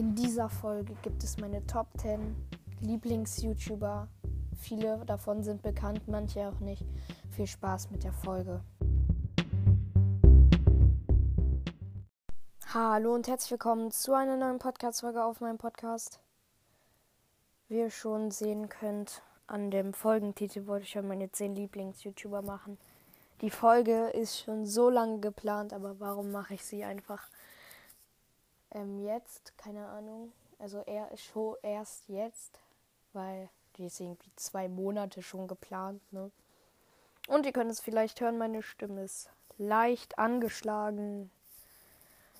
In dieser Folge gibt es meine Top 10 Lieblings-YouTuber. Viele davon sind bekannt, manche auch nicht. Viel Spaß mit der Folge. Hallo und herzlich willkommen zu einer neuen Podcast-Folge auf meinem Podcast. Wie ihr schon sehen könnt, an dem Folgentitel wollte ich ja meine 10 Lieblings-YouTuber machen. Die Folge ist schon so lange geplant, aber warum mache ich sie einfach ähm, jetzt? Keine Ahnung. Also er ist schon erst jetzt, weil die ist irgendwie zwei Monate schon geplant, ne? Und ihr könnt es vielleicht hören, meine Stimme ist leicht angeschlagen.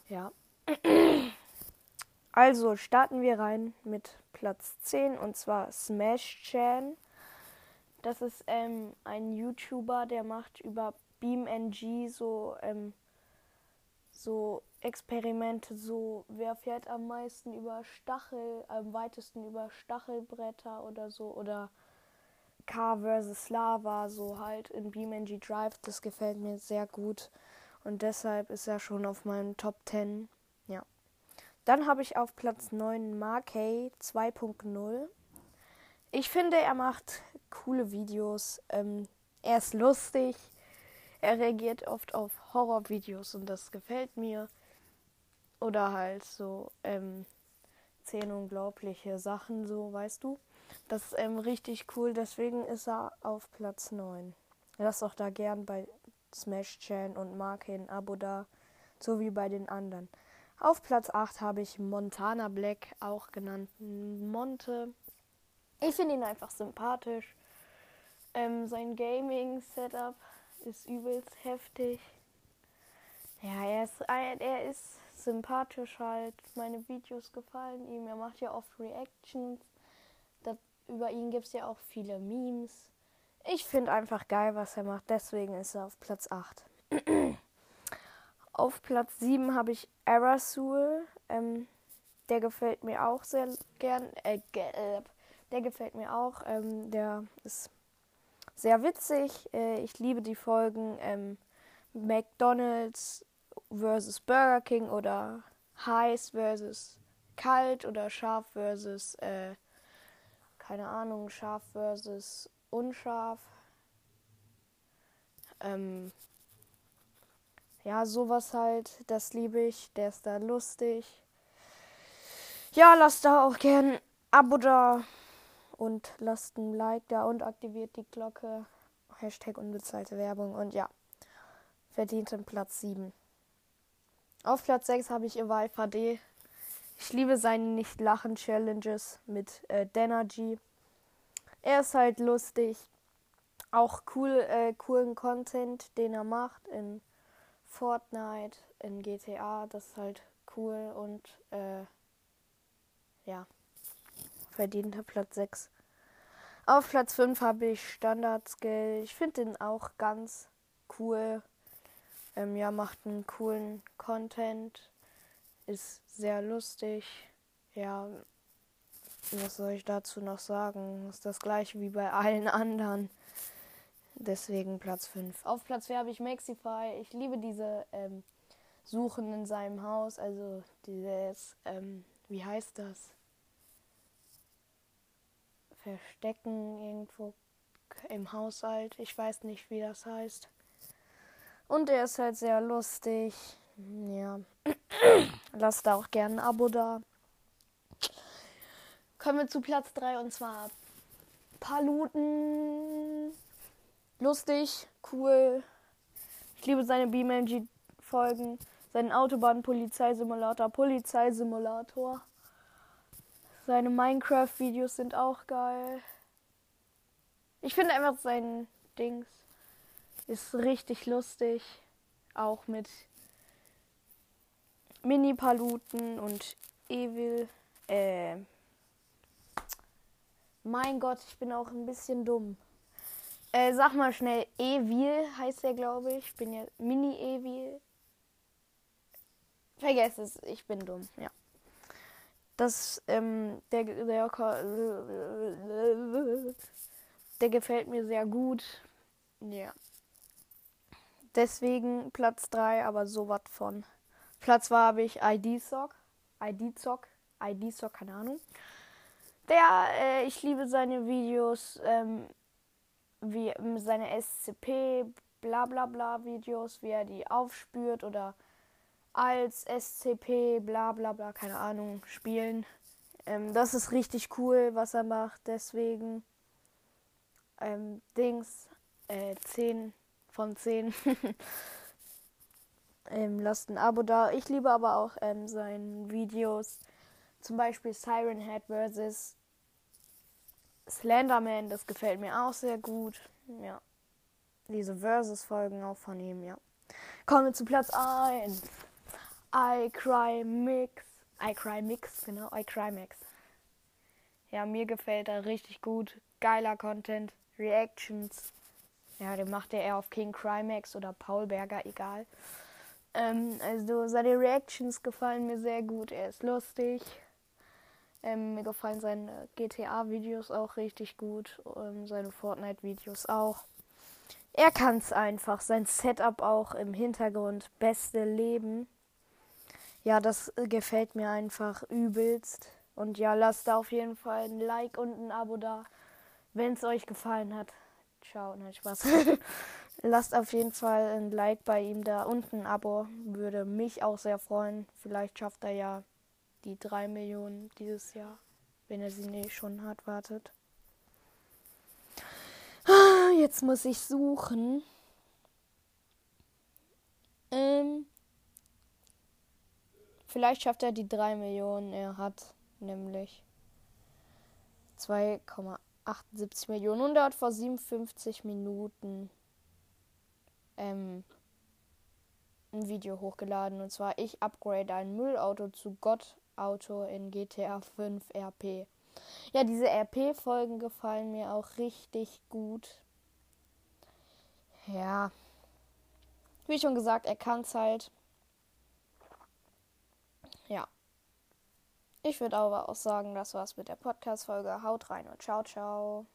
Ja. Also starten wir rein mit Platz 10 und zwar Smash Chan. Das ist ähm, ein YouTuber, der macht über BeamNG so, ähm, so Experimente, so wer fährt am meisten über Stachel, am weitesten über Stachelbretter oder so oder Car vs Lava, so halt in BeamNG Drive. Das gefällt mir sehr gut und deshalb ist er schon auf meinem Top 10. Ja. Dann habe ich auf Platz 9 Markey 2.0. Ich finde, er macht coole Videos. Ähm, er ist lustig. Er reagiert oft auf Horrorvideos und das gefällt mir. Oder halt so ähm, zehn unglaubliche Sachen, so weißt du. Das ist ähm, richtig cool, deswegen ist er auf Platz 9. Lass doch da gern bei Smash Chan und Marke ein Abo da, so wie bei den anderen. Auf Platz 8 habe ich Montana Black, auch genannt Monte. Ich finde ihn einfach sympathisch. Ähm, sein Gaming-Setup ist übelst heftig. Ja, er ist, er ist sympathisch halt. Meine Videos gefallen ihm. Er macht ja oft Reactions. Das, über ihn gibt es ja auch viele Memes. Ich finde einfach geil, was er macht. Deswegen ist er auf Platz 8. auf Platz 7 habe ich Arasul. Ähm, der gefällt mir auch sehr gern. Äh, der gefällt mir auch. Ähm, der ist sehr witzig. Äh, ich liebe die Folgen ähm, McDonald's versus Burger King oder heiß versus kalt oder scharf versus äh, keine Ahnung, scharf versus unscharf. Ähm, ja, sowas halt, das liebe ich, der ist da lustig. Ja, lasst da auch gern Abo da und lasst ein Like da und aktiviert die Glocke. Hashtag unbezahlte Werbung und ja, verdient den Platz 7. Auf Platz 6 habe ich Eval HD. Ich liebe seine Nicht-Lachen-Challenges mit äh, Denergy. Er ist halt lustig. Auch cool, äh, coolen Content, den er macht in Fortnite, in GTA. Das ist halt cool und äh, ja verdienter Platz 6. Auf Platz 5 habe ich Standard Skill. Ich finde den auch ganz cool. Ähm, ja, macht einen coolen Content. Ist sehr lustig. Ja, was soll ich dazu noch sagen? Ist das gleiche wie bei allen anderen. Deswegen Platz 5. Auf Platz 4 habe ich Maxify. Ich liebe diese ähm, Suchen in seinem Haus. Also dieses, ähm, wie heißt das? Verstecken irgendwo im Haushalt. Ich weiß nicht, wie das heißt. Und er ist halt sehr lustig. Ja. Lasst da auch gerne ein Abo da. Kommen wir zu Platz 3 und zwar Paluten. Lustig, cool. Ich liebe seine BeamNG-Folgen. Seinen Autobahn-Polizeisimulator, Polizeisimulator. Seine Minecraft-Videos sind auch geil. Ich finde einfach sein Dings ist richtig lustig. Auch mit Mini-Paluten und Evil. Äh. Mein Gott, ich bin auch ein bisschen dumm. Äh, sag mal schnell, Evil heißt er, glaube ich. Ich bin ja Mini-Evil. Vergesst es, ich bin dumm, ja. Das, ähm, der, der, der gefällt mir sehr gut. Ja. Deswegen Platz 3, aber so was von. Platz 2 habe ich ID-Zock. ID-Zock. ID-Store, keine Ahnung. Der, äh, ich liebe seine Videos, ähm, wie ähm, seine SCP, bla bla bla Videos, wie er die aufspürt oder als SCP, bla bla bla, keine Ahnung, spielen. Ähm, das ist richtig cool, was er macht. Deswegen ähm, Dings, äh, 10 von 10. ähm, lasst ein Abo da. Ich liebe aber auch ähm, seine Videos. Zum Beispiel Siren Head vs. Slenderman. Das gefällt mir auch sehr gut. Ja. Diese Versus-Folgen auch von ihm, ja. Kommen wir zu Platz 1. I Cry Mix. I Cry Mix, genau. I Cry Mix. Ja, mir gefällt er richtig gut. Geiler Content. Reactions. Ja, den macht er eher auf King Crimex oder Paul Berger, egal. Ähm, also seine Reactions gefallen mir sehr gut. Er ist lustig. Ähm, mir gefallen seine GTA-Videos auch richtig gut. Ähm, seine Fortnite-Videos auch. Er kann es einfach. Sein Setup auch im Hintergrund. Beste Leben. Ja, das gefällt mir einfach übelst. Und ja, lasst da auf jeden Fall ein Like und ein Abo da, wenn es euch gefallen hat. Ciao, nein, Spaß. lasst auf jeden Fall ein Like bei ihm da und ein Abo. Würde mich auch sehr freuen. Vielleicht schafft er ja die 3 Millionen dieses Jahr, wenn er sie nicht schon hat. Wartet. Ah, jetzt muss ich suchen. Ähm, vielleicht schafft er die 3 Millionen. Er hat nämlich 2,78 Millionen und er hat vor 57 Minuten ähm, ein Video hochgeladen und zwar ich upgrade ein Müllauto zu Gottauto in GTA 5 RP. Ja, diese RP-Folgen gefallen mir auch richtig gut. Ja. Wie schon gesagt, er kann es halt. Ja. Ich würde aber auch sagen, das war's mit der Podcast-Folge. Haut rein und ciao, ciao.